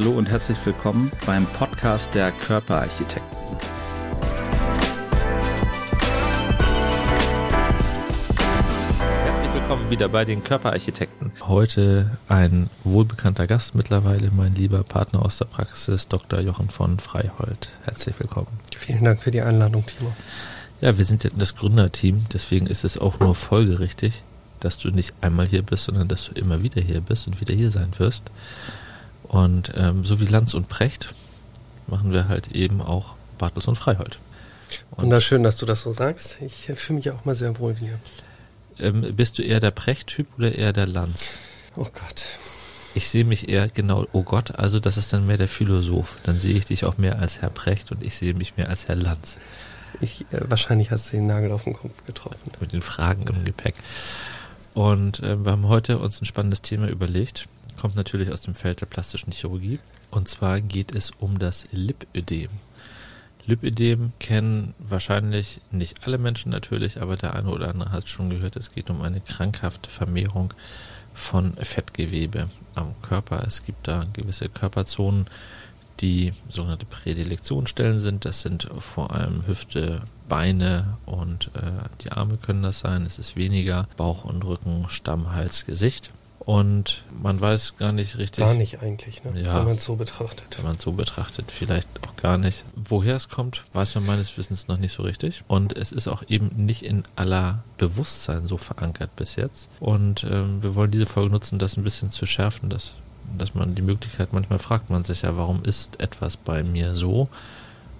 Hallo und herzlich willkommen beim Podcast der Körperarchitekten. Herzlich willkommen wieder bei den Körperarchitekten. Heute ein wohlbekannter Gast mittlerweile, mein lieber Partner aus der Praxis, Dr. Jochen von Freihold. Herzlich willkommen. Vielen Dank für die Einladung, Timo. Ja, wir sind ja das Gründerteam, deswegen ist es auch nur folgerichtig, dass du nicht einmal hier bist, sondern dass du immer wieder hier bist und wieder hier sein wirst. Und ähm, so wie Lanz und Precht machen wir halt eben auch Bartels und Freihold. Und Wunderschön, dass du das so sagst. Ich fühle mich auch mal sehr wohl hier. Ähm, bist du eher der Precht-Typ oder eher der Lanz? Oh Gott. Ich sehe mich eher genau, oh Gott, also das ist dann mehr der Philosoph. Dann sehe ich dich auch mehr als Herr Precht und ich sehe mich mehr als Herr Lanz. Ich, äh, wahrscheinlich hast du den Nagel auf den Kopf getroffen. Mit den Fragen im Gepäck. Und äh, wir haben heute uns ein spannendes Thema überlegt kommt natürlich aus dem Feld der plastischen Chirurgie. Und zwar geht es um das Lipödem. Lipödem kennen wahrscheinlich nicht alle Menschen natürlich, aber der eine oder andere hat schon gehört, es geht um eine krankhafte Vermehrung von Fettgewebe am Körper. Es gibt da gewisse Körperzonen, die sogenannte Prädilektionsstellen sind. Das sind vor allem Hüfte, Beine und äh, die Arme können das sein. Es ist weniger Bauch und Rücken, Stamm, Hals, Gesicht. Und man weiß gar nicht richtig. Gar nicht eigentlich, ne? ja, wenn man es so betrachtet. Wenn man es so betrachtet, vielleicht auch gar nicht. Woher es kommt, weiß man meines Wissens noch nicht so richtig. Und es ist auch eben nicht in aller Bewusstsein so verankert bis jetzt. Und ähm, wir wollen diese Folge nutzen, das ein bisschen zu schärfen, dass, dass man die Möglichkeit, manchmal fragt man sich ja, warum ist etwas bei mir so?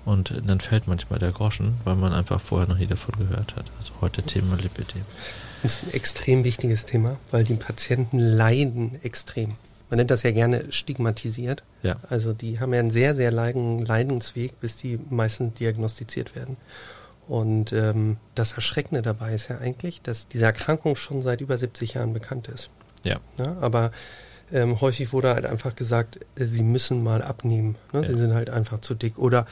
Und dann fällt manchmal der Groschen, weil man einfach vorher noch nie davon gehört hat. Also heute Thema Lipidem. Das ist ein extrem wichtiges Thema, weil die Patienten leiden extrem. Man nennt das ja gerne stigmatisiert. Ja. Also die haben ja einen sehr, sehr langen Leidensweg, bis die meistens diagnostiziert werden. Und ähm, das Erschreckende dabei ist ja eigentlich, dass diese Erkrankung schon seit über 70 Jahren bekannt ist. Ja. ja aber ähm, häufig wurde halt einfach gesagt, äh, sie müssen mal abnehmen. Ne? Ja. Sie sind halt einfach zu dick. Oder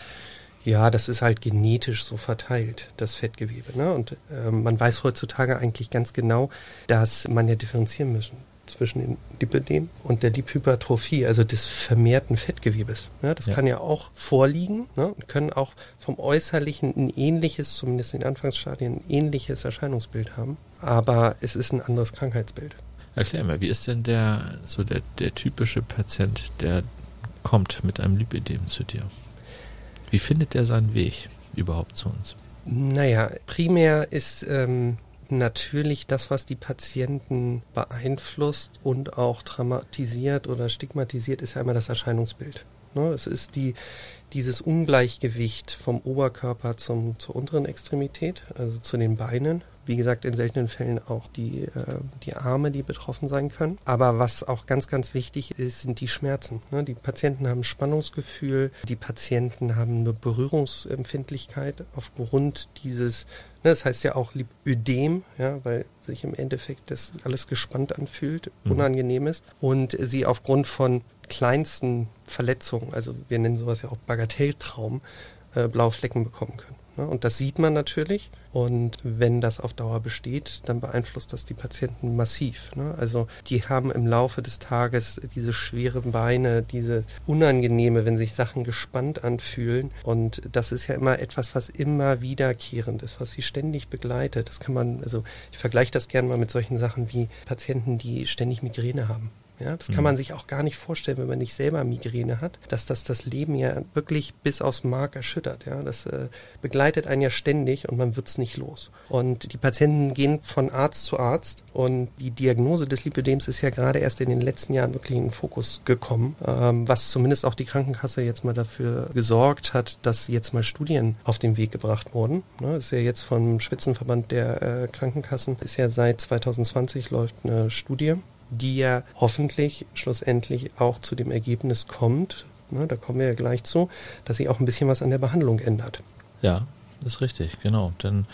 ja, das ist halt genetisch so verteilt, das Fettgewebe. Ne? Und äh, man weiß heutzutage eigentlich ganz genau, dass man ja differenzieren müssen zwischen dem Lipödem und der Liphypertrophie, also des vermehrten Fettgewebes. Ne? Das ja. kann ja auch vorliegen ne? und können auch vom Äußerlichen ein ähnliches, zumindest in Anfangsstadien, ein ähnliches Erscheinungsbild haben. Aber es ist ein anderes Krankheitsbild. Erklär mal, wie ist denn der, so der, der typische Patient, der kommt mit einem Lipödem zu dir? Wie findet er seinen Weg überhaupt zu uns? Naja, primär ist ähm, natürlich das, was die Patienten beeinflusst und auch traumatisiert oder stigmatisiert, ist ja immer das Erscheinungsbild. Ne? Es ist die, dieses Ungleichgewicht vom Oberkörper zum, zur unteren Extremität, also zu den Beinen wie gesagt, in seltenen Fällen auch die, äh, die Arme, die betroffen sein können. Aber was auch ganz, ganz wichtig ist, sind die Schmerzen. Ne? Die Patienten haben Spannungsgefühl, die Patienten haben eine Berührungsempfindlichkeit aufgrund dieses, ne, das heißt ja auch Ödem, ja, weil sich im Endeffekt das alles gespannt anfühlt, mhm. unangenehm ist und sie aufgrund von kleinsten Verletzungen, also wir nennen sowas ja auch Bagatelltraum, äh, blaue Flecken bekommen können. Ne? Und das sieht man natürlich. Und wenn das auf Dauer besteht, dann beeinflusst das die Patienten massiv. Ne? Also die haben im Laufe des Tages diese schweren Beine, diese unangenehme, wenn sich Sachen gespannt anfühlen. Und das ist ja immer etwas, was immer wiederkehrend ist, was sie ständig begleitet. Das kann man, also ich vergleiche das gerne mal mit solchen Sachen wie Patienten, die ständig Migräne haben. Ja, das kann mhm. man sich auch gar nicht vorstellen, wenn man nicht selber Migräne hat, dass das das Leben ja wirklich bis aufs Mark erschüttert. Ja, das äh, begleitet einen ja ständig und man wird's nicht los. Und die Patienten gehen von Arzt zu Arzt und die Diagnose des Lipödems ist ja gerade erst in den letzten Jahren wirklich in den Fokus gekommen, ähm, was zumindest auch die Krankenkasse jetzt mal dafür gesorgt hat, dass jetzt mal Studien auf den Weg gebracht wurden. Ne, das ist ja jetzt vom Spitzenverband der äh, Krankenkassen, ist ja seit 2020 läuft eine Studie die ja hoffentlich schlussendlich auch zu dem Ergebnis kommt, ne, da kommen wir ja gleich zu, dass sich auch ein bisschen was an der Behandlung ändert. Ja, das ist richtig, genau. Denn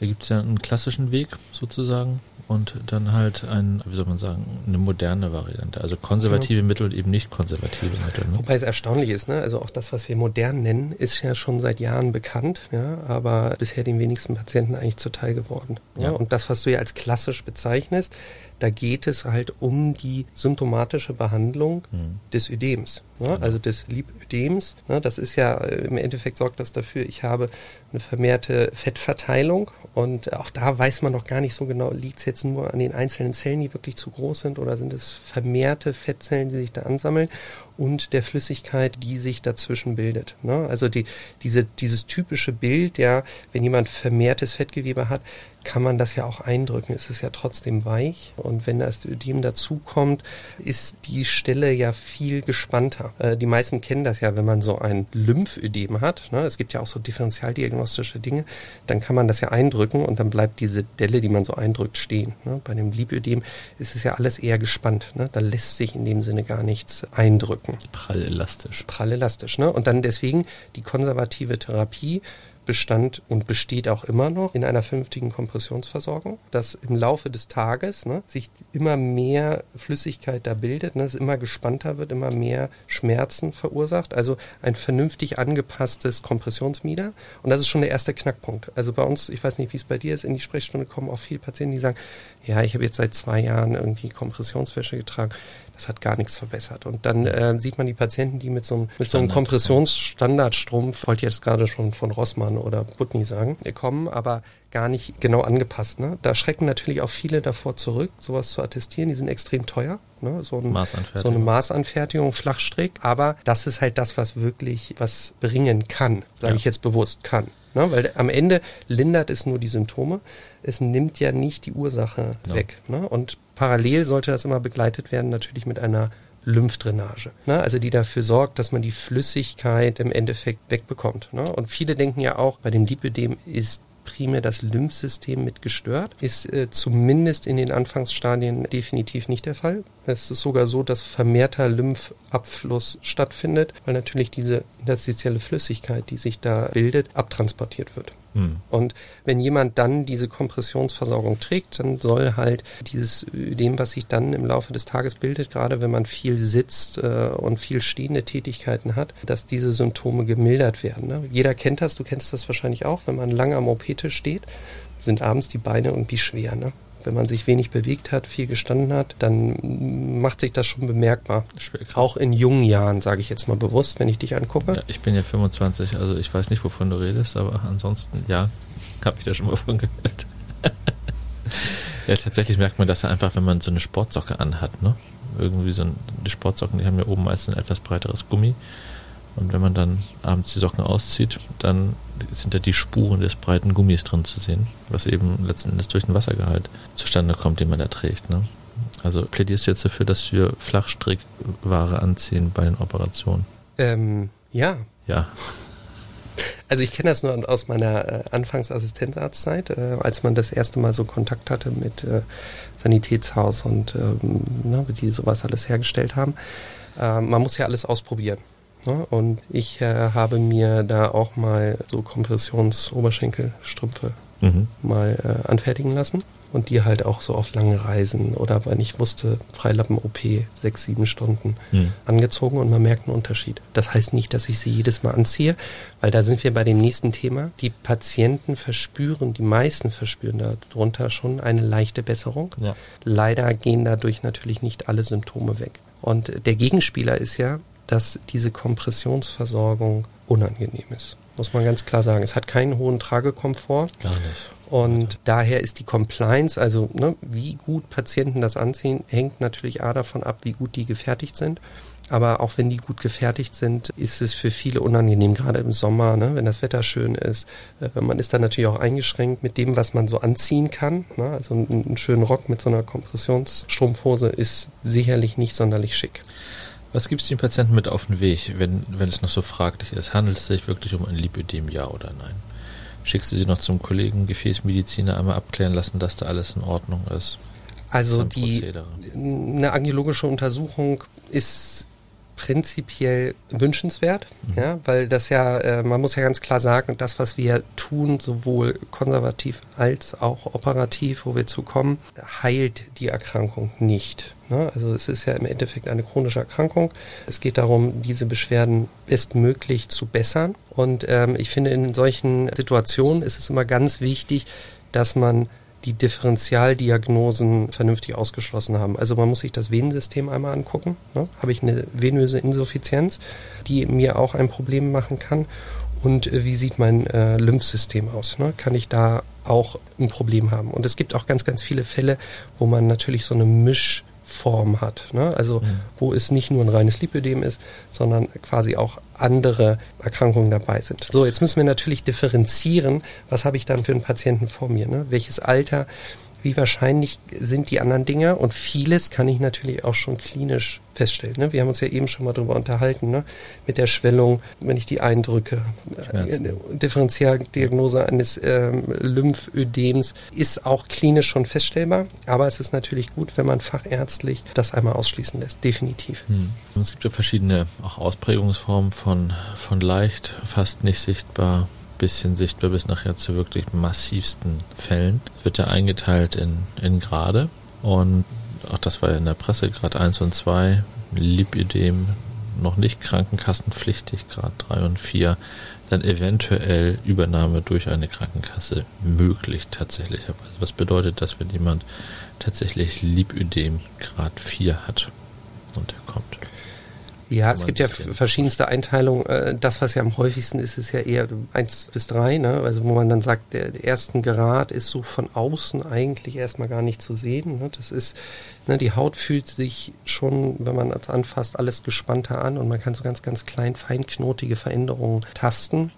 da gibt es ja einen klassischen Weg sozusagen und dann halt ein, wie soll man sagen, eine moderne Variante. Also konservative genau. Mittel und eben nicht konservative Mittel. Ne? Wobei es erstaunlich ist, ne? Also auch das, was wir modern nennen, ist ja schon seit Jahren bekannt, ja, aber bisher den wenigsten Patienten eigentlich zuteil geworden. Ja? ja. Und das, was du ja als klassisch bezeichnest, Da geht es halt um die symptomatische Behandlung mhm. des Ödems, ne? Genau. also des Lipödems. Ne? Das ist ja äh, im Endeffekt sorgt das dafür, ich habe eine vermehrte Fettverteilung und auch da weiß man noch gar nicht so genau, liegt es jetzt nur an den einzelnen Zellen, die wirklich zu groß sind oder sind es vermehrte Fettzellen, die sich da ansammeln und der Flüssigkeit, die sich dazwischen bildet. Ne? Also die, diese, dieses typische Bild, ja, wenn jemand vermehrtes Fettgewebe hat, kann man das ja auch eindrücken. Es ist ja trotzdem weich und wenn das Ödem dazukommt, ist die Stelle ja viel gespannter. Äh, die meisten kennen das ja, wenn man so ein Lymphödem hat. Ne? Es gibt ja auch so differentialdiagnostische Dinge. Dann kann man das ja eindrücken und dann bleibt diese Delle, die man so eindrückt, stehen. Ne? Bei dem Lipödem ist es ja alles eher gespannt. Ne? Da lässt sich in dem Sinne gar nichts eindrücken. Prall elastisch. Prall elastisch. Ne? Und dann deswegen die konservative Therapie bestand und besteht auch immer noch in einer vernünftigen Kompressionsversorgung, dass im Laufe des Tages ne, sich immer mehr Flüssigkeit da bildet, ne, es immer gespannter wird, immer mehr Schmerzen verursacht. Also ein vernünftig angepasstes Kompressionsmieder. Und das ist schon der erste Knackpunkt. Also bei uns, ich weiß nicht, wie es bei dir ist, in die Sprechstunde kommen auch viele Patienten, die sagen, ja, ich habe jetzt seit zwei Jahren irgendwie Kompressionswäsche getragen das hat gar nichts verbessert. Und dann äh, sieht man die Patienten, die mit so einem, mit so einem Kompressionsstandardstrumpf, wollte ich jetzt gerade schon von Rossmann oder Butni sagen, kommen, aber gar nicht genau angepasst. Ne? Da schrecken natürlich auch viele davor zurück, sowas zu attestieren. Die sind extrem teuer. Ne? So, ein, so eine Maßanfertigung, Flachstrick. Aber das ist halt das, was wirklich was bringen kann, sage ja. ich jetzt bewusst, kann. Ne? Weil am Ende lindert es nur die Symptome. Es nimmt ja nicht die Ursache ja. weg. Ne? Und parallel sollte das immer begleitet werden, natürlich mit einer Lymphdrainage. Ne? Also die dafür sorgt, dass man die Flüssigkeit im Endeffekt wegbekommt. Ne? Und viele denken ja auch, bei dem Lipödem ist primär das Lymphsystem mit gestört. Ist äh, zumindest in den Anfangsstadien definitiv nicht der Fall. Es ist sogar so, dass vermehrter Lymphabfluss stattfindet, weil natürlich diese interstitielle Flüssigkeit, die sich da bildet, abtransportiert wird. Hm. Und wenn jemand dann diese Kompressionsversorgung trägt, dann soll halt dieses dem, was sich dann im Laufe des Tages bildet, gerade wenn man viel sitzt äh, und viel stehende Tätigkeiten hat, dass diese Symptome gemildert werden. Ne? Jeder kennt das, du kennst das wahrscheinlich auch, wenn man lange am OP-Tisch steht, sind abends die Beine irgendwie schwer. Ne? Wenn man sich wenig bewegt hat, viel gestanden hat, dann macht sich das schon bemerkbar. Auch in jungen Jahren, sage ich jetzt mal bewusst, wenn ich dich angucke. Ja, ich bin ja 25, also ich weiß nicht, wovon du redest, aber ansonsten, ja, habe ich da schon mal von gehört. ja, tatsächlich merkt man das ja einfach, wenn man so eine Sportsocke anhat, ne? Irgendwie so eine Sportsocken, die haben ja oben meist ein etwas breiteres Gummi. Und wenn man dann abends die Socken auszieht, dann sind da die Spuren des breiten Gummis drin zu sehen, was eben letzten Endes durch den Wassergehalt zustande kommt, den man da trägt. Ne? Also plädierst du jetzt dafür, dass wir Flachstrickware anziehen bei den Operationen? Ähm, ja. Ja. Also ich kenne das nur aus meiner äh, Anfangsassistenzarztzeit, äh, als man das erste Mal so Kontakt hatte mit äh, Sanitätshaus und ähm, ne, die sowas alles hergestellt haben. Äh, man muss ja alles ausprobieren. Ne? Und ich äh, habe mir da auch mal so Kompressions-Oberschenkelstrümpfe mhm. mal äh, anfertigen lassen und die halt auch so auf lange Reisen oder wenn ich wusste, Freilappen-OP, sechs, sieben Stunden mhm. angezogen und man merkt einen Unterschied. Das heißt nicht, dass ich sie jedes Mal anziehe, weil da sind wir bei dem nächsten Thema. Die Patienten verspüren, die meisten verspüren darunter schon eine leichte Besserung. Ja. Leider gehen dadurch natürlich nicht alle Symptome weg. Und der Gegenspieler ist ja, dass diese Kompressionsversorgung unangenehm ist. Muss man ganz klar sagen. Es hat keinen hohen Tragekomfort. Gar nicht. Und daher ist die Compliance, also ne, wie gut Patienten das anziehen, hängt natürlich A davon ab, wie gut die gefertigt sind. Aber auch wenn die gut gefertigt sind, ist es für viele unangenehm, gerade im Sommer, ne, wenn das Wetter schön ist. Äh, man ist dann natürlich auch eingeschränkt mit dem, was man so anziehen kann. Ne? Also einen, einen schönen Rock mit so einer Kompressionsstrumpfhose ist sicherlich nicht sonderlich schick. Was gibst du den Patienten mit auf den Weg, wenn, wenn es noch so fraglich ist? Handelt es sich wirklich um ein Lipödem, ja oder nein? Schickst du sie noch zum Kollegen Gefäßmediziner einmal abklären lassen, dass da alles in Ordnung ist? Also die eine angiologische Untersuchung ist prinzipiell wünschenswert, mhm. ja, weil das ja, äh, man muss ja ganz klar sagen, das, was wir tun, sowohl konservativ als auch operativ, wo wir zu kommen, heilt die Erkrankung nicht. Ne? Also es ist ja im Endeffekt eine chronische Erkrankung. Es geht darum, diese Beschwerden bestmöglich zu bessern. Und ähm, ich finde, in solchen Situationen ist es immer ganz wichtig, dass man die Differentialdiagnosen vernünftig ausgeschlossen haben. Also man muss sich das Venensystem einmal angucken. Ne? Habe ich eine venöse Insuffizienz, die mir auch ein Problem machen kann? Und äh, wie sieht mein äh, Lymphsystem aus? Ne? Kann ich da auch ein Problem haben? Und es gibt auch ganz, ganz viele Fälle, wo man natürlich so eine Misch Form hat. Ne? Also mhm. wo es nicht nur ein reines Lipödem ist, sondern quasi auch andere Erkrankungen dabei sind. So, jetzt müssen wir natürlich differenzieren, was habe ich dann für einen Patienten vor mir? Ne? Welches Alter? Wie wahrscheinlich sind die anderen Dinge und vieles kann ich natürlich auch schon klinisch feststellen. Ne? Wir haben uns ja eben schon mal darüber unterhalten, ne? mit der Schwellung, wenn ich die eindrücke. Äh, Differentialdiagnose eines ähm, Lymphödems ist auch klinisch schon feststellbar, aber es ist natürlich gut, wenn man fachärztlich das einmal ausschließen lässt, definitiv. Hm. Es gibt ja verschiedene auch Ausprägungsformen von, von leicht, fast nicht sichtbar bisschen sichtbar bis nachher zu wirklich massivsten Fällen. Wird er eingeteilt in, in Grade und auch das war ja in der Presse, Grad 1 und 2, Lipidem noch nicht krankenkassenpflichtig, Grad 3 und 4, dann eventuell Übernahme durch eine Krankenkasse möglich tatsächlicherweise. Was bedeutet das, wenn jemand tatsächlich Lipödem Grad 4 hat und er kommt? Ja, es gibt ja verschiedenste Einteilungen. Äh, das, was ja am häufigsten ist, ist ja eher eins bis drei, ne? Also wo man dann sagt, der, der ersten Grad ist so von außen eigentlich erstmal gar nicht zu sehen. Ne? Das ist, ne, die Haut fühlt sich schon, wenn man es anfasst, alles gespannter an und man kann so ganz, ganz klein, feinknotige Veränderungen tasten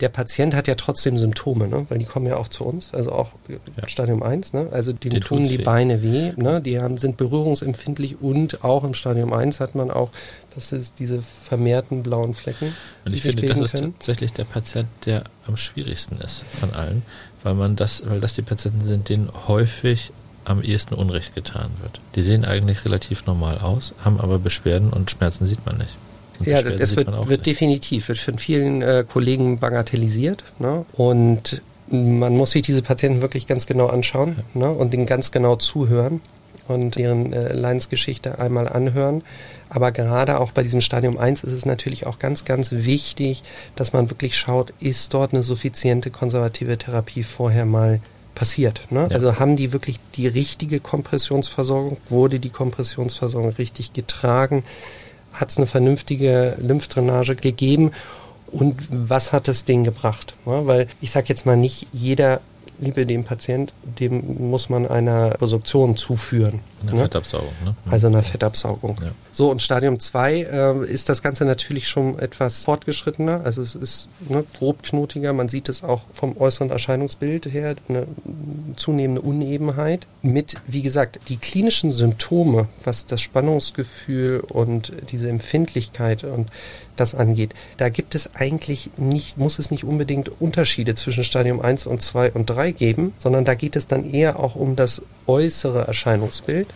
der Patient hat ja trotzdem Symptome, ne? weil die kommen ja auch zu uns, also auch ja. Stadium 1, ne? also denen tun die weh. Beine weh, ne? die haben, sind berührungsempfindlich und auch im Stadium 1 hat man auch das ist diese vermehrten blauen Flecken. Und ich finde, das ist können. tatsächlich der Patient, der am schwierigsten ist von allen, weil man das, weil das die Patienten sind, denen häufig am ehesten Unrecht getan wird. Die sehen eigentlich relativ normal aus, haben aber Beschwerden und Schmerzen sieht man nicht. Ja, es wird, wird definitiv, wird von vielen äh, Kollegen bagatellisiert. Ne? Und man muss sich diese Patienten wirklich ganz genau anschauen ja. ne? und denen ganz genau zuhören und deren äh, Leidensgeschichte einmal anhören. Aber gerade auch bei diesem Stadium 1 ist es natürlich auch ganz, ganz wichtig, dass man wirklich schaut, ist dort eine suffiziente konservative Therapie vorher mal passiert. Ne? Ja. Also haben die wirklich die richtige Kompressionsversorgung? Wurde die Kompressionsversorgung richtig getragen? Hat es eine vernünftige Lymphdrainage gegeben? Und was hat das Ding gebracht? Ja, weil ich sage jetzt mal nicht, jeder Liebe dem Patient, dem muss man einer Resorption zuführen. Eine ne? Fettabsaugung, ne? Also einer Fettabsaugung. Ja. So, und Stadium 2 äh, ist das Ganze natürlich schon etwas fortgeschrittener. Also es ist ne, grobknotiger. Man sieht es auch vom äußeren Erscheinungsbild her, eine zunehmende Unebenheit. Mit, wie gesagt, die klinischen Symptome, was das Spannungsgefühl und diese Empfindlichkeit und das angeht. Da gibt es eigentlich nicht, muss es nicht unbedingt Unterschiede zwischen Stadium 1 und 2 und 3 geben, sondern da geht es dann eher auch um das äußere Erscheinungsbild.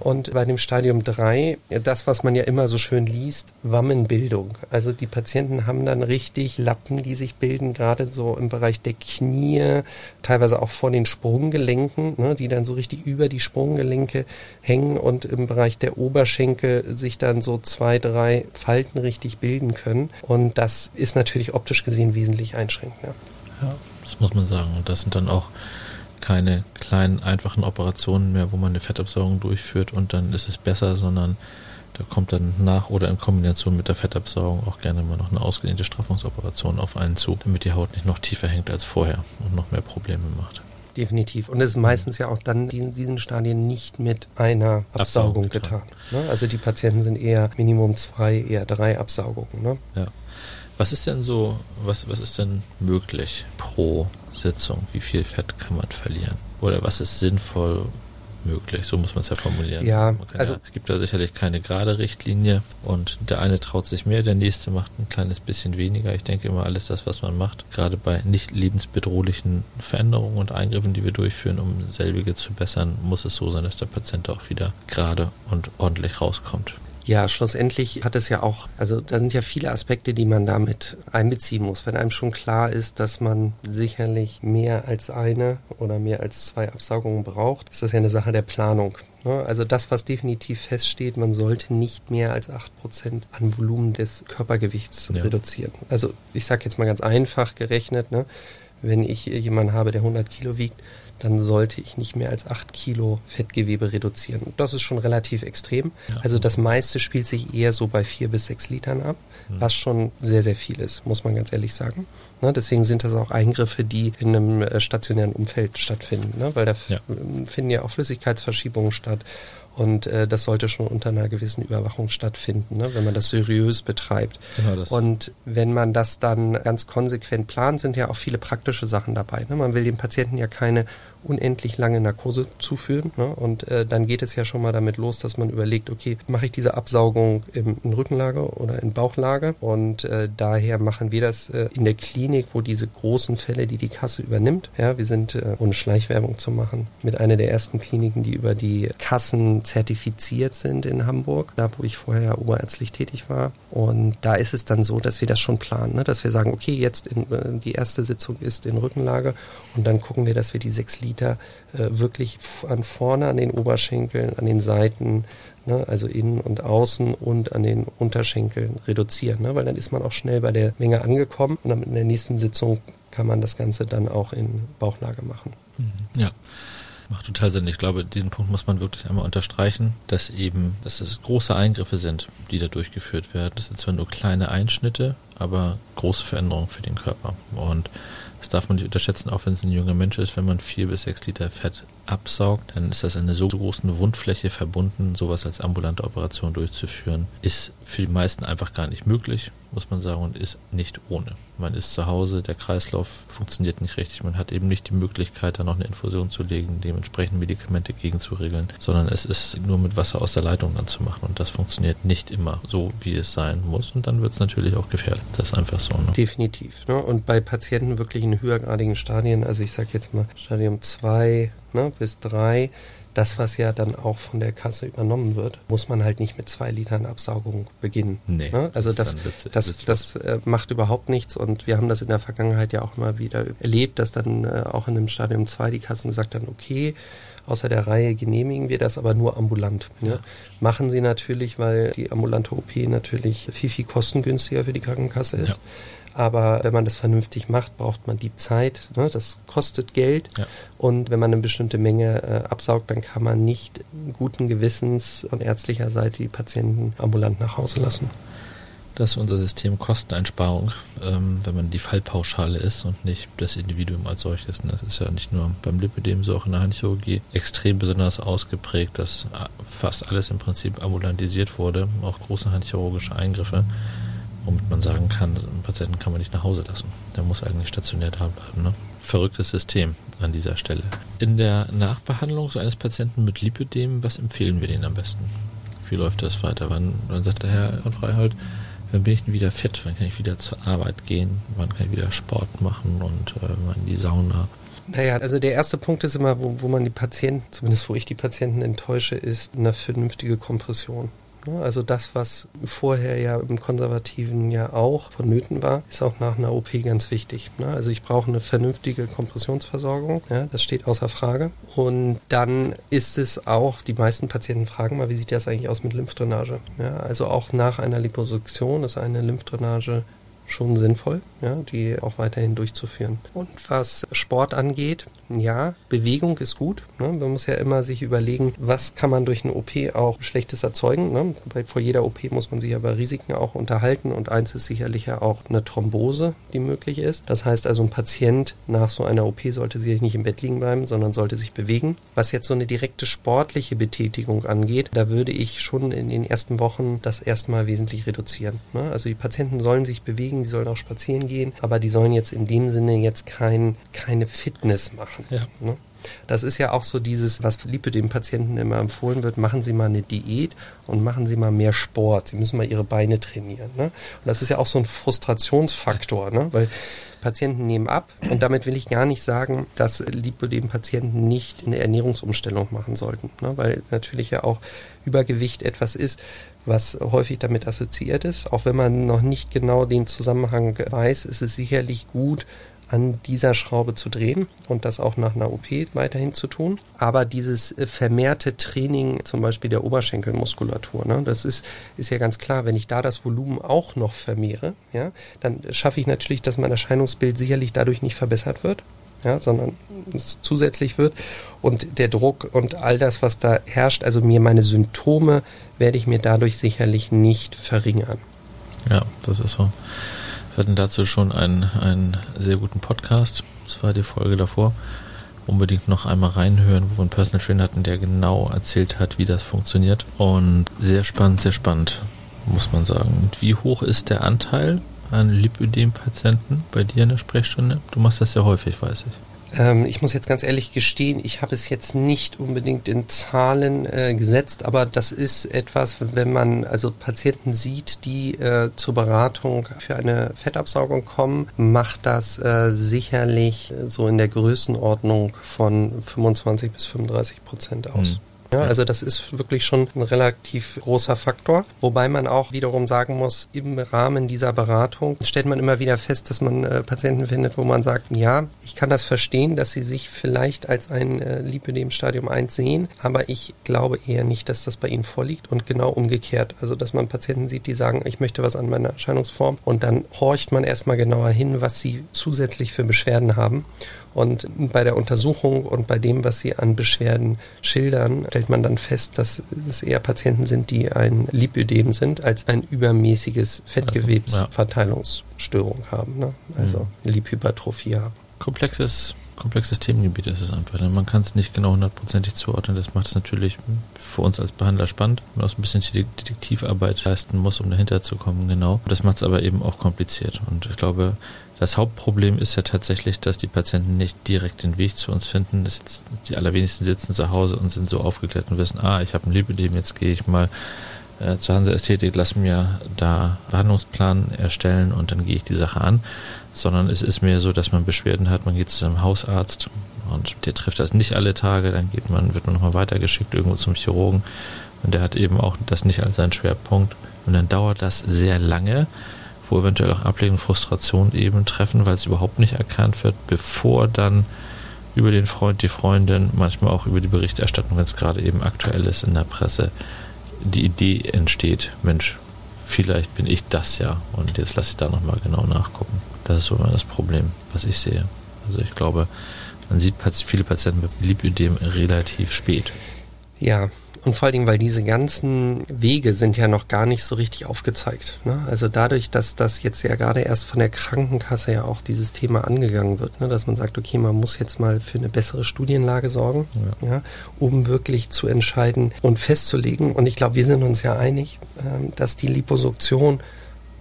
Und bei dem Stadium 3, das, was man ja immer so schön liest, Wammenbildung. Also die Patienten haben dann richtig Lappen, die sich bilden, gerade so im Bereich der Knie, teilweise auch vor den Sprunggelenken, ne, die dann so richtig über die Sprunggelenke hängen und im Bereich der Oberschenkel sich dann so zwei, drei Falten richtig bilden können. Und das ist natürlich optisch gesehen wesentlich einschränkender. Ja, das muss man sagen. Und das sind dann auch keine kleinen, einfachen Operationen mehr, wo man eine Fettabsaugung durchführt und dann ist es besser, sondern da kommt dann nach oder in Kombination mit der Fettabsaugung auch gerne mal noch eine ausgedehnte Straffungsoperation auf einen zu, damit die Haut nicht noch tiefer hängt als vorher und noch mehr Probleme macht. Definitiv. Und es ist meistens ja auch dann in diesen Stadien nicht mit einer Absaugung, Absaugung getan. Ne? Also die Patienten sind eher Minimum zwei, eher drei Absaugungen. Ne? Ja. Was ist denn so, was, was ist denn möglich pro Sitzung? Wie viel Fett kann man verlieren? Oder was ist sinnvoll möglich? So muss man es ja formulieren. Ja, also ja, es gibt da sicherlich keine gerade Richtlinie und der eine traut sich mehr, der nächste macht ein kleines bisschen weniger. Ich denke immer, alles das, was man macht, gerade bei nicht lebensbedrohlichen Veränderungen und Eingriffen, die wir durchführen, um selbige zu bessern, muss es so sein, dass der Patient auch wieder gerade und ordentlich rauskommt. Ja, schlussendlich hat es ja auch, also da sind ja viele Aspekte, die man damit einbeziehen muss. Wenn einem schon klar ist, dass man sicherlich mehr als eine oder mehr als zwei Absaugungen braucht, ist das ja eine Sache der Planung. Ne? Also das, was definitiv feststeht, man sollte nicht mehr als acht Prozent an Volumen des Körpergewichts ja. reduzieren. Also ich sage jetzt mal ganz einfach gerechnet, ne? wenn ich jemanden habe, der 100 Kilo wiegt, dann sollte ich nicht mehr als 8 Kilo Fettgewebe reduzieren. Das ist schon relativ extrem. Ja. Also das meiste spielt sich eher so bei 4 bis 6 Litern ab, mhm. was schon sehr, sehr viel ist, muss man ganz ehrlich sagen. Ne, deswegen sind das auch Eingriffe, die in einem äh, stationären Umfeld stattfinden, ne, weil da ja. finden ja auch Flüssigkeitsverschiebungen statt und äh, das sollte schon unter einer gewissen Überwachung stattfinden, ne, wenn man das seriös betreibt. Genau das. Und wenn man das dann ganz konsequent plant, sind ja auch viele praktische Sachen dabei. Ne? Man will dem Patienten ja keine unendlich lange Narkose zuführen. Ne? Und äh, dann geht es ja schon mal damit los, dass man überlegt, okay, mache ich diese Absaugung im, in Rückenlage oder in Bauchlage? Und äh, daher machen wir das äh, in der Klinik, wo diese großen Fälle, die die Kasse übernimmt. Ja, wir sind, äh, ohne Schleichwerbung zu machen, mit einer der ersten Kliniken, die über die Kassen zertifiziert sind in Hamburg, da wo ich vorher oberärztlich tätig war. Und da ist es dann so, dass wir das schon planen, ne? dass wir sagen, okay, jetzt in, äh, die erste Sitzung ist in Rückenlage und dann gucken wir, dass wir die sechs Liter äh, wirklich an vorne, an den Oberschenkeln, an den Seiten, ne? also innen und außen und an den Unterschenkeln reduzieren, ne? weil dann ist man auch schnell bei der Menge angekommen und dann in der nächsten Sitzung kann man das Ganze dann auch in Bauchlage machen. Mhm. Ja. Macht total Sinn. Ich glaube, diesen Punkt muss man wirklich einmal unterstreichen, dass eben, dass es große Eingriffe sind, die da durchgeführt werden. Das sind zwar nur kleine Einschnitte, aber große Veränderungen für den Körper. Und das darf man nicht unterschätzen, auch wenn es ein junger Mensch ist, wenn man vier bis sechs Liter Fett absaugt, dann ist das eine so große Wundfläche verbunden, sowas als ambulante Operation durchzuführen, ist für die meisten einfach gar nicht möglich, muss man sagen, und ist nicht ohne. Man ist zu Hause, der Kreislauf funktioniert nicht richtig, man hat eben nicht die Möglichkeit, da noch eine Infusion zu legen, dementsprechend Medikamente gegenzuregeln, sondern es ist nur mit Wasser aus der Leitung dann zu machen und das funktioniert nicht immer so, wie es sein muss und dann wird es natürlich auch gefährlich. Das ist einfach so. Ne? Definitiv. Ne? Und bei Patienten wirklich in höhergradigen Stadien, also ich sage jetzt mal Stadium 2 ne, bis 3, das, was ja dann auch von der Kasse übernommen wird, muss man halt nicht mit zwei Litern Absaugung beginnen. Nee, ne? Also das, das, das, das äh, macht überhaupt nichts und wir haben das in der Vergangenheit ja auch immer wieder erlebt, dass dann äh, auch in dem Stadium 2 die Kassen gesagt haben, okay, außer der Reihe genehmigen wir das aber nur ambulant. Ne? Ja. Machen sie natürlich, weil die ambulante OP natürlich viel, viel kostengünstiger für die Krankenkasse ist. Ja. Aber wenn man das vernünftig macht, braucht man die Zeit. Ne? Das kostet Geld. Ja. Und wenn man eine bestimmte Menge äh, absaugt, dann kann man nicht guten Gewissens von ärztlicher Seite die Patienten ambulant nach Hause lassen. Das ist unser System Kosteneinsparung, ähm, wenn man die Fallpauschale ist und nicht das Individuum als solches. Das ist ja nicht nur beim Lipidem, so auch in der Handchirurgie extrem besonders ausgeprägt, dass äh, fast alles im Prinzip ambulantisiert wurde, auch große handchirurgische Eingriffe. Mhm womit man sagen kann, einen Patienten kann man nicht nach Hause lassen. Der muss eigentlich stationär da bleiben. Ne? Verrücktes System an dieser Stelle. In der Nachbehandlung so eines Patienten mit Lipödem, was empfehlen wir denen am besten? Wie läuft das weiter? Wann, wann sagt der Herr von Freihold, wann bin ich denn wieder fit? Wann kann ich wieder zur Arbeit gehen? Wann kann ich wieder Sport machen und äh, in die Sauna? Naja, also der erste Punkt ist immer, wo, wo man die Patienten, zumindest wo ich die Patienten enttäusche, ist eine vernünftige Kompression. Ne? Also das, was vorher ja im Konservativen ja auch vonnöten war, ist auch nach einer OP ganz wichtig. Ne? Also ich brauche eine vernünftige Kompressionsversorgung, das steht außer Frage. Und dann ist es auch, die meisten Patienten fragen mal, wie sieht das eigentlich aus mit Lymphdrainage? Also auch nach einer Liposuktion ist eine Lymphdrainage schon sinnvoll, ja, die auch weiterhin durchzuführen. Und was Sport angeht, ja, Bewegung ist gut. Ne? Man muss ja immer sich überlegen, was kann man durch eine OP auch Schlechtes erzeugen. Ne? Weil vor jeder OP muss man sich aber Risiken auch unterhalten und eins ist sicherlich ja auch eine Thrombose, die möglich ist. Das heißt also, ein Patient nach so einer OP sollte sich nicht im Bett liegen bleiben, sondern sollte sich bewegen. Was jetzt so eine direkte sportliche Betätigung angeht, da würde ich schon in den ersten Wochen das erstmal wesentlich reduzieren. Ne? Also die Patienten sollen sich bewegen, die sollen auch spazieren gehen, aber die sollen jetzt in dem Sinne jetzt kein, keine Fitness machen machen. Ja. Ne? Das ist ja auch so dieses, was Liebe dem Patienten immer empfohlen wird, machen Sie mal eine Diät und machen Sie mal mehr Sport. Sie müssen mal Ihre Beine trainieren. Ne? Und das ist ja auch so ein Frustrationsfaktor, ne? weil Patienten nehmen ab und damit will ich gar nicht sagen, dass Lipödem-Patienten nicht eine Ernährungsumstellung machen sollten, ne? weil natürlich ja auch Übergewicht etwas ist, was häufig damit assoziiert ist. Auch wenn man noch nicht genau den Zusammenhang weiß, ist es sicherlich gut, an dieser Schraube zu drehen und das auch nach einer OP weiterhin zu tun. Aber dieses äh, vermehrte Training zum Beispiel der Oberschenkelmuskulatur, ne, das ist, ist ja ganz klar, wenn ich da das Volumen auch noch vermehre, ja, dann schaffe ich natürlich, dass mein Erscheinungsbild sicherlich dadurch nicht verbessert wird. ja, sondern es zusätzlich wird. Und der Druck und all das, was da herrscht, also mir meine Symptome, werde ich mir dadurch sicherlich nicht verringern. Ja, das ist so. Wir hatten dazu schon einen, einen sehr guten Podcast. Das war die Folge davor. Unbedingt noch einmal reinhören, wo wir einen Personal Trainer hatten, der genau erzählt hat, wie das funktioniert. Und sehr spannend, sehr spannend, muss man sagen. Und wie hoch ist der Anteil an Lipödem-Patienten bei dir in der Sprechstunde? Du machst das ja häufig, weiß ich. Ähm, ich muss jetzt ganz ehrlich gestehen, ich habe es jetzt nicht unbedingt in Zahlen äh, gesetzt, aber das ist etwas, wenn man also Patienten sieht, die äh, zur Beratung für eine Fettabsaugung kommen, macht das äh, sicherlich so in der Größenordnung von 25 bis 35 Prozent aus. Hm. Ja, also das ist wirklich schon ein relativ großer Faktor. Wobei man auch wiederum sagen muss, im Rahmen dieser Beratung stellt man immer wieder fest, dass man äh, Patienten findet, wo man sagt, ja, ich kann das verstehen, dass sie sich vielleicht als ein äh, Lipödem Stadium 1 sehen, aber ich glaube eher nicht, dass das bei ihnen vorliegt und genau umgekehrt. Also dass man Patienten sieht, die sagen, ich möchte was an meiner Erscheinungsform und dann horcht man erstmal genauer hin, was sie zusätzlich für Beschwerden haben und bei der Untersuchung und bei dem, was sie an Beschwerden schildern, stellt man dann fest, dass es eher Patienten sind, die ein Lipödem sind, als ein übermäßiges Fettgewebsverteilungsstörung haben. Ne? Also mhm. Liphypertrophie haben. Komplexes komplexes Themengebiet ist es einfach. Man kann es nicht genau hundertprozentig zuordnen. Das macht es natürlich für uns als Behandler spannend, wenn man auch ein bisschen Detektivarbeit leisten muss, um dahinter zu kommen, genau. Das macht es aber eben auch kompliziert. Und ich glaube, das Hauptproblem ist ja tatsächlich, dass die Patienten nicht direkt den Weg zu uns finden. Jetzt, die allerwenigsten sitzen zu Hause und sind so aufgeklärt und wissen, ah, ich habe ein Lipidem, jetzt gehe ich mal äh, zur Hansa Ästhetik, lass mir da Behandlungsplan erstellen und dann gehe ich die Sache an. Sondern es ist mehr so, dass man Beschwerden hat, man geht zu einem Hausarzt und der trifft das nicht alle Tage, dann geht man, wird man nochmal weitergeschickt irgendwo zum Chirurgen und der hat eben auch das nicht als seinen Schwerpunkt. Und dann dauert das sehr lange wo eventuell auch Ablehnung, Frustration eben treffen, weil es überhaupt nicht erkannt wird, bevor dann über den Freund, die Freundin, manchmal auch über die Berichterstattung, wenn es gerade eben aktuell ist in der Presse, die Idee entsteht, Mensch, vielleicht bin ich das ja und jetzt lasse ich da nochmal genau nachgucken. Das ist so immer das Problem, was ich sehe. Also ich glaube, man sieht viele Patienten mit Lipödem relativ spät. Ja, und vor allen Dingen, weil diese ganzen Wege sind ja noch gar nicht so richtig aufgezeigt. Ne? Also dadurch, dass das jetzt ja gerade erst von der Krankenkasse ja auch dieses Thema angegangen wird, ne? dass man sagt, okay, man muss jetzt mal für eine bessere Studienlage sorgen, ja. Ja, um wirklich zu entscheiden und festzulegen. Und ich glaube, wir sind uns ja einig, äh, dass die Liposuktion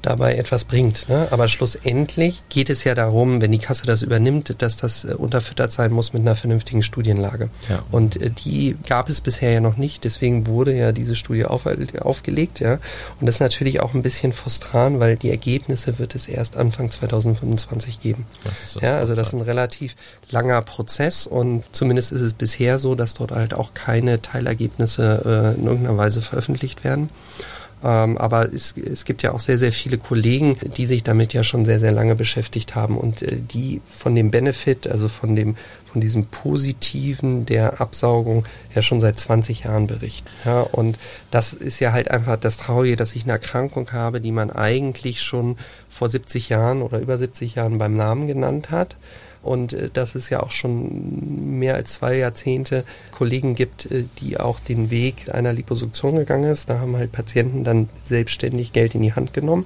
dabei etwas bringt. Ne? Aber schlussendlich geht es ja darum, wenn die Kasse das übernimmt, dass das äh, unterfüttert sein muss mit einer vernünftigen Studienlage. Ja. Und äh, die gab es bisher ja noch nicht. Deswegen wurde ja diese Studie auf, aufgelegt. Ja? Und das ist natürlich auch ein bisschen frustrant, weil die Ergebnisse wird es erst Anfang 2025 geben. So ja, also das ist ein relativ langer Prozess und zumindest ist es bisher so, dass dort halt auch keine Teilergebnisse äh, in irgendeiner Weise veröffentlicht werden. Ähm, aber es, es gibt ja auch sehr, sehr viele Kollegen, die sich damit ja schon sehr, sehr lange beschäftigt haben und äh, die von dem Benefit, also von dem, von diesem Positiven der Absaugung ja schon seit 20 Jahren berichten. Ja, und das ist ja halt einfach das Traurige, dass ich eine Erkrankung habe, die man eigentlich schon vor 70 Jahren oder über 70 Jahren beim Namen genannt hat und äh, dass es ja auch schon mehr als zwei Jahrzehnte Kollegen gibt, äh, die auch den Weg einer Liposuktion gegangen ist. Da haben halt Patienten dann selbstständig Geld in die Hand genommen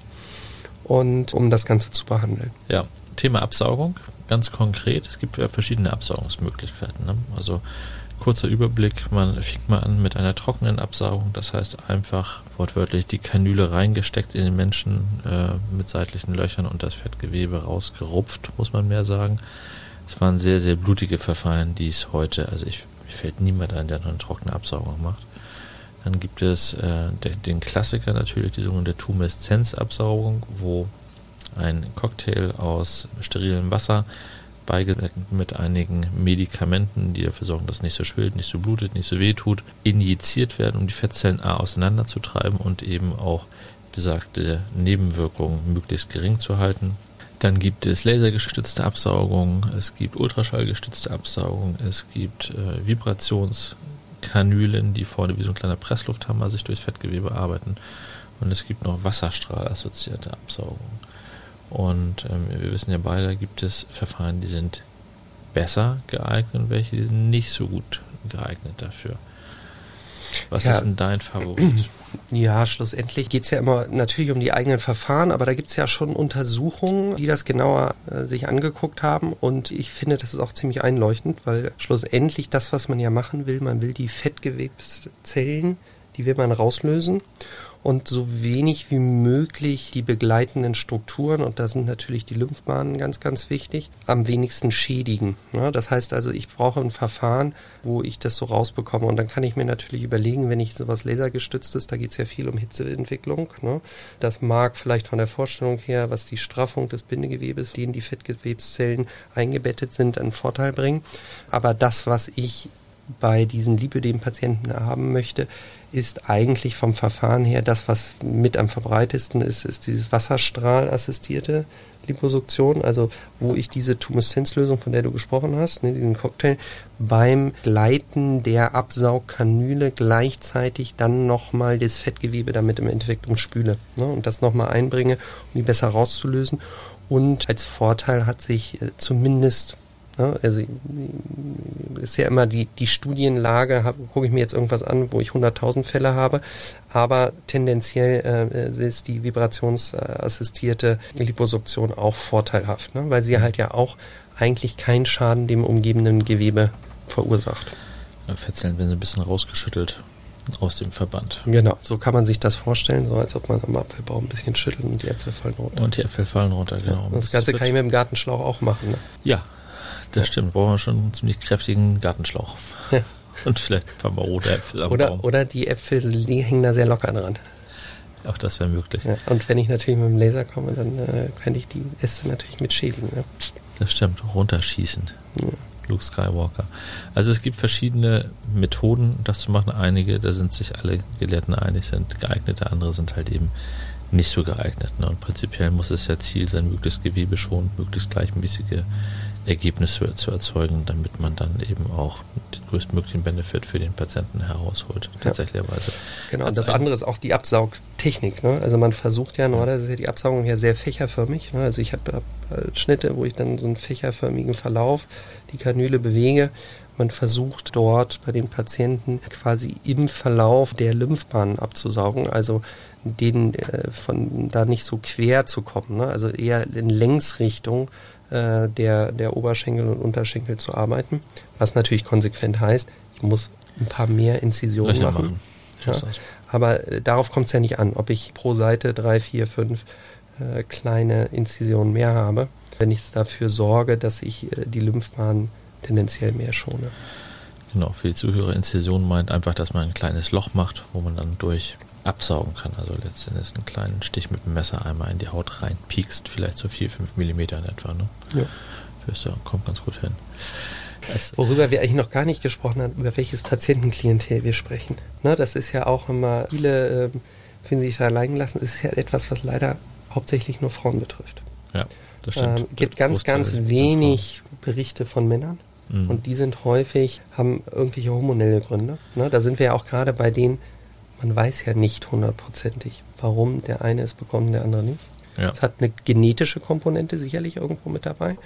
und um das Ganze zu behandeln. Ja, Thema Absaugung, ganz konkret. Es gibt ja verschiedene Absaugungsmöglichkeiten. Ne? Also kurzer Überblick, man fängt mal an mit einer trockenen Absaugung, das heißt einfach wortwörtlich die Kanüle reingesteckt in den Menschen äh, mit seitlichen Löchern und das Fettgewebe rausgerupft, muss man mehr sagen. Es waren sehr, sehr blutige Verfahren, die es heute, also ich, mir fällt niemand ein, der noch eine trockene Absaugung macht. Dann gibt es äh, den, den Klassiker natürlich, die sogenannte Tumeszenzabsaugung, wo ein Cocktail aus sterilem Wasser beigedeckt mit einigen Medikamenten, die dafür sorgen, dass nicht so schwillt, nicht so blutet, nicht so weh tut, injiziert werden, um die Fettzellen A auseinanderzutreiben und eben auch besagte Nebenwirkungen möglichst gering zu halten. Dann gibt es lasergestützte Absaugung, es gibt ultraschallgestützte Absaugung, es gibt äh, Vibrationskanülen, die vorne wie so ein kleiner Presslufthammer sich durchs Fettgewebe arbeiten. Und es gibt noch wasserstrahlassoziierte Absaugung. Und ähm, wir wissen ja beide, gibt es Verfahren, die sind besser geeignet und welche sind nicht so gut geeignet dafür? Was ja. ist denn dein Favorit? Ja, schlussendlich geht es ja immer natürlich um die eigenen Verfahren, aber da gibt es ja schon Untersuchungen, die das genauer äh, sich angeguckt haben. Und ich finde, das ist auch ziemlich einleuchtend, weil schlussendlich das, was man ja machen will, man will die Fettgewebszellen, die will man rauslösen und so wenig wie möglich die begleitenden Strukturen, und da sind natürlich die Lymphbahnen ganz, ganz wichtig, am wenigsten schädigen. Das heißt also, ich brauche ein Verfahren, wo ich das so rausbekomme. Und dann kann ich mir natürlich überlegen, wenn ich sowas lasergestütztes, da geht es ja viel um Hitzeentwicklung. Ne? Das mag vielleicht von der Vorstellung her, was die Straffung des Bindegewebes, die in die Fettgewebszellen eingebettet sind, einen Vorteil bringen. Aber das, was ich bei diesen Lipödem-Patienten haben möchte, ist eigentlich vom Verfahren her das, was mit am verbreitesten ist, ist dieses Wasserstrahlassistierte Liposuktion, also wo ich diese Tumeszenzlösung, von der du gesprochen hast, ne, diesen Cocktail, beim Gleiten der Absaugkanüle gleichzeitig dann nochmal das Fettgewebe damit im Endeffekt umspüle ne, und das nochmal einbringe, um die besser rauszulösen. Und als Vorteil hat sich äh, zumindest? Also ist ja immer die, die Studienlage, gucke ich mir jetzt irgendwas an, wo ich 100.000 Fälle habe, aber tendenziell äh, ist die vibrationsassistierte Liposuktion auch vorteilhaft, ne? weil sie halt ja auch eigentlich keinen Schaden dem umgebenden Gewebe verursacht. Fettzellen werden so ein bisschen rausgeschüttelt aus dem Verband. Genau, so kann man sich das vorstellen, so als ob man am Apfelbaum ein bisschen schüttelt und die Äpfel fallen runter. Und die Äpfel fallen runter, genau. Ja, das Ganze kann ich mit dem Gartenschlauch auch machen. Ne? Ja, das stimmt, brauchen wir schon einen ziemlich kräftigen Gartenschlauch. Und vielleicht ein paar rote Äpfel am oder, Baum. Oder die Äpfel, die hängen da sehr locker dran. Auch das wäre möglich. Ja, und wenn ich natürlich mit dem Laser komme, dann äh, kann ich die Äste natürlich mit schädigen. Ne? Das stimmt, runterschießen. Ja. Luke Skywalker. Also es gibt verschiedene Methoden, das zu machen. Einige, da sind sich alle Gelehrten einig, sind geeignete, andere sind halt eben nicht so geeignet. Ne? Und prinzipiell muss es ja Ziel sein, möglichst gewebeschonend, möglichst gleichmäßige Ergebnisse zu erzeugen, damit man dann eben auch den größtmöglichen Benefit für den Patienten herausholt, tatsächlicherweise. Genau, und das andere ist auch die Absaugtechnik. Ne? Also man versucht ja, normalerweise ist ja die Absaugung ja sehr fächerförmig. Ne? Also ich habe äh, Schnitte, wo ich dann so einen fächerförmigen Verlauf die Kanüle bewege. Man versucht dort bei den Patienten quasi im Verlauf der Lymphbahn abzusaugen, also denen äh, von da nicht so quer zu kommen, ne? also eher in Längsrichtung äh, der, der Oberschenkel und Unterschenkel zu arbeiten. Was natürlich konsequent heißt, ich muss ein paar mehr Inzisionen Löcher machen. machen. Ja. Aber äh, darauf kommt es ja nicht an, ob ich pro Seite drei, vier, fünf äh, kleine Inzisionen mehr habe, wenn ich dafür sorge, dass ich äh, die Lymphbahn tendenziell mehr schone. Genau, für die Zuhörer Inzision meint einfach, dass man ein kleines Loch macht, wo man dann durch absaugen kann. Also letztendlich einen kleinen Stich mit dem Messer einmal in die Haut rein, piekst vielleicht so 4, 5 Millimeter in etwa. Ne? Ja. Fürs, kommt ganz gut hin. Es Worüber wir eigentlich noch gar nicht gesprochen haben, über welches Patientenklientel wir sprechen. Ne, das ist ja auch immer, viele ähm, finden sich da allein gelassen. Es ist ja etwas, was leider hauptsächlich nur Frauen betrifft. Ja, das stimmt. Es ähm, gibt ganz, ganz wenig Berichte von Männern. Mhm. Und die sind häufig, haben irgendwelche hormonelle Gründe. Ne, da sind wir ja auch gerade bei denen, man weiß ja nicht hundertprozentig, warum der eine es bekommt und der andere nicht. Ja. Es hat eine genetische Komponente sicherlich irgendwo mit dabei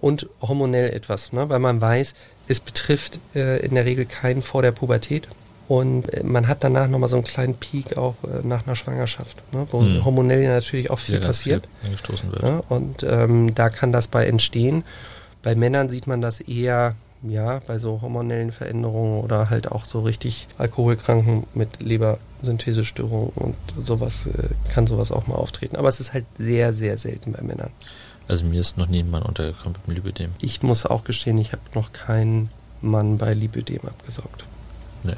und hormonell etwas, ne? weil man weiß, es betrifft äh, in der Regel keinen vor der Pubertät und äh, man hat danach nochmal so einen kleinen Peak auch äh, nach einer Schwangerschaft, ne? wo hm. hormonell natürlich auch viel ja, passiert. Viel wird. Ne? Und ähm, da kann das bei entstehen. Bei Männern sieht man das eher ja, bei so hormonellen Veränderungen oder halt auch so richtig Alkoholkranken mit Lebersynthesestörungen und sowas äh, kann sowas auch mal auftreten. Aber es ist halt sehr, sehr selten bei Männern. Also mir ist noch nie ein Mann untergekommen mit dem Lipödem. Ich muss auch gestehen, ich habe noch keinen Mann bei Lipödem abgesaugt. Nee,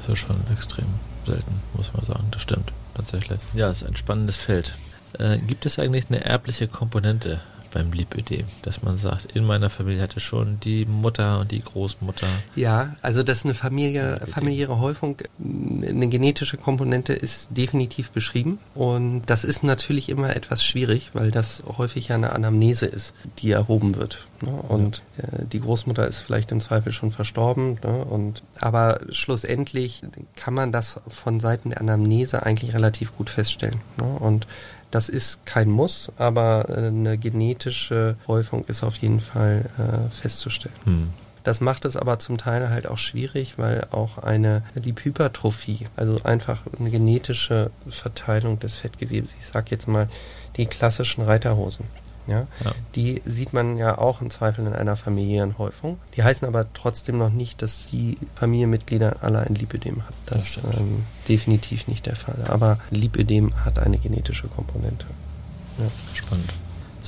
das ist schon extrem selten, muss man sagen. Das stimmt, tatsächlich. Ja, es ist ein spannendes Feld. Äh, gibt es eigentlich eine erbliche Komponente beim Lipödem, dass man sagt, in meiner Familie hatte schon die Mutter und die Großmutter. Ja, also das ist eine Familie, familiäre Häufung, eine genetische Komponente ist definitiv beschrieben und das ist natürlich immer etwas schwierig, weil das häufig ja eine Anamnese ist, die erhoben wird. Ne? Und ja. äh, die Großmutter ist vielleicht im Zweifel schon verstorben. Ne? Und, aber schlussendlich kann man das von Seiten der Anamnese eigentlich relativ gut feststellen. Ne? Und Das ist kein Muss, aber eine genetische Häufung ist auf jeden Fall äh, festzustellen. Hm. Das macht es aber zum Teil halt auch schwierig, weil auch eine Liphypertrophie, also einfach eine genetische Verteilung des Fettgewebes, ich sage jetzt mal die klassischen Reiterhosen, ja? ja? Die sieht man ja auch im Zweifel in einer familiären Häufung. Die heißen aber trotzdem noch nicht, dass die Familienmitglieder alle ein Lipödem hat. Das ist ähm, definitiv nicht der Fall. Aber Lipödem hat eine genetische Komponente. Ja. Spannend.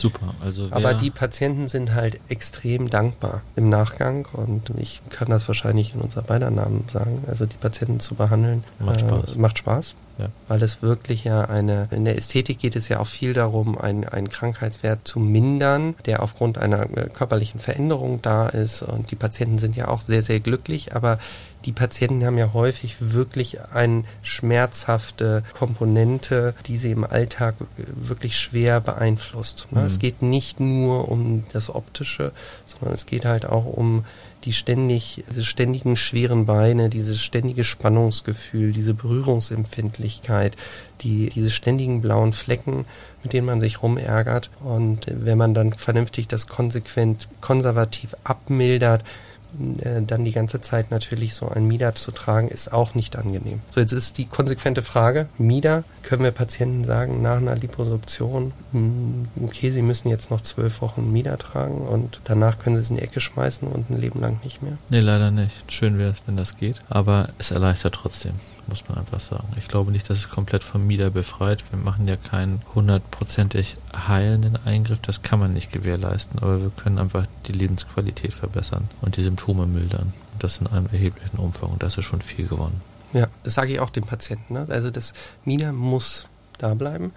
Super. Also Aber die Patienten sind halt extrem dankbar im Nachgang und ich kann das wahrscheinlich in unser beider Namen sagen. Also die Patienten zu behandeln macht Spaß. Äh, macht Spaß. Ja. Weil es wirklich ja eine, in der Ästhetik geht es ja auch viel darum, einen, einen Krankheitswert zu mindern, der aufgrund einer äh, körperlichen Veränderung da ist. Und die Patienten sind ja auch sehr, sehr glücklich, aber die Patienten haben ja häufig wirklich eine schmerzhafte Komponente, die sie im Alltag wirklich schwer beeinflusst. Ne? Mhm. Es geht nicht nur um das Optische, sondern es geht halt auch um die ständig, diese ständigen schweren Beine, dieses ständige Spannungsgefühl, diese Berührungsempfindlichkeit, die, diese ständigen blauen Flecken, mit denen man sich rumärgert. Und wenn man dann vernünftig das konsequent konservativ abmildert, äh, dann die ganze Zeit natürlich so ein Mieder zu tragen, ist auch nicht angenehm. So, jetzt ist die konsequente Frage, Mieder, können wir Patienten sagen, nach einer Liposuktion, hm, okay, sie müssen jetzt noch zwölf Wochen Mieder tragen und danach können sie es in die Ecke schmeißen und ein Leben lang nicht mehr? Nee, leider nicht. Schön wäre es, wenn das geht, aber es erleichtert trotzdem muss man einfach sagen. Ich glaube nicht, dass es komplett vom Mieder befreit. Wir machen ja keinen hundertprozentig heilenden Eingriff, das kann man nicht gewährleisten, aber wir können einfach die Lebensqualität verbessern und die Symptome mildern. Das in einem erheblichen Umfang und das ist schon viel gewonnen. Ja, das sage ich auch dem Patienten. Ne? Also das Mieder muss da bleiben.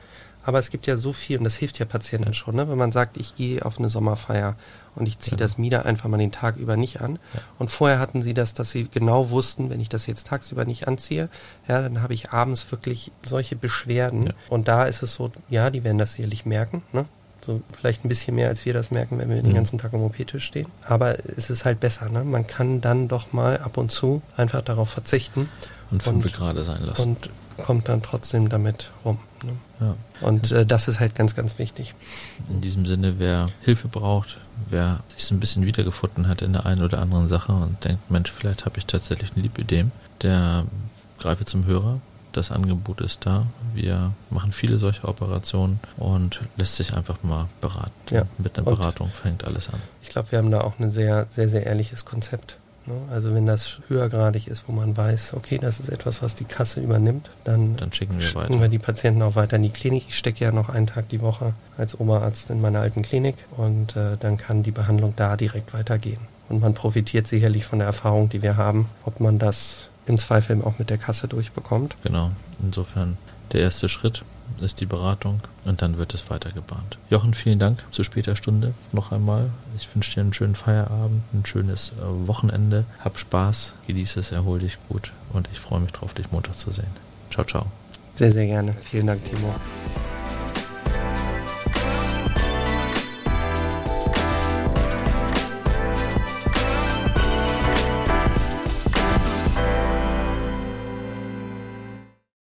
Aber es gibt ja so viel, und das hilft ja Patienten schon, ne? wenn man sagt, ich gehe auf eine Sommerfeier und ich ziehe ja. das Mieder einfach mal den Tag über nicht an. Ja. Und vorher hatten sie das, dass sie genau wussten, wenn ich das jetzt tagsüber nicht anziehe, ja, dann habe ich abends wirklich solche Beschwerden. Ja. Und da ist es so, ja, die werden das sicherlich merken, ne? So vielleicht ein bisschen mehr, als wir das merken, wenn wir mhm. den ganzen Tag am OP-Tisch stehen. Aber es ist halt besser, ne? Man kann dann doch mal ab und zu einfach darauf verzichten. Und fünf gerade sein lassen. Und kommt dann trotzdem damit rum. Ne? Ja. Und äh, das ist halt ganz, ganz wichtig. In diesem Sinne, wer Hilfe braucht, wer sich so ein bisschen wiedergefunden hat in der einen oder anderen Sache und denkt, Mensch, vielleicht habe ich tatsächlich ein Lipidem, der greife zum Hörer. Das Angebot ist da. Wir machen viele solche Operationen und lässt sich einfach mal beraten. Ja. Mit einer Beratung und fängt alles an. Ich glaube, wir haben da auch ein sehr, sehr, sehr ehrliches Konzept. Ne? Also wenn das höhergradig ist, wo man weiß, okay, das ist etwas, was die Kasse übernimmt, dann, dann schicken, wir, schicken wir die Patienten auch weiter in die Klinik. Ich stecke ja noch einen Tag die Woche als Oberarzt in meiner alten Klinik und äh, dann kann die Behandlung da direkt weitergehen. Und man profitiert sicherlich von der Erfahrung, die wir haben, ob man das im Zweifel auch mit der Kasse durchbekommt. Genau, insofern der erste Schritt ist die Beratung und dann wird es weiter gebahnt. Jochen, vielen Dank zu später Stunde noch einmal. Ich wünsche dir einen schönen Feierabend, ein schönes äh, Wochenende. Hab Spaß, genieße es, erhol dich gut und ich freue mich drauf, dich Montag zu sehen. Ciao, ciao. Sehr, sehr gerne. Vielen Dank, Timo.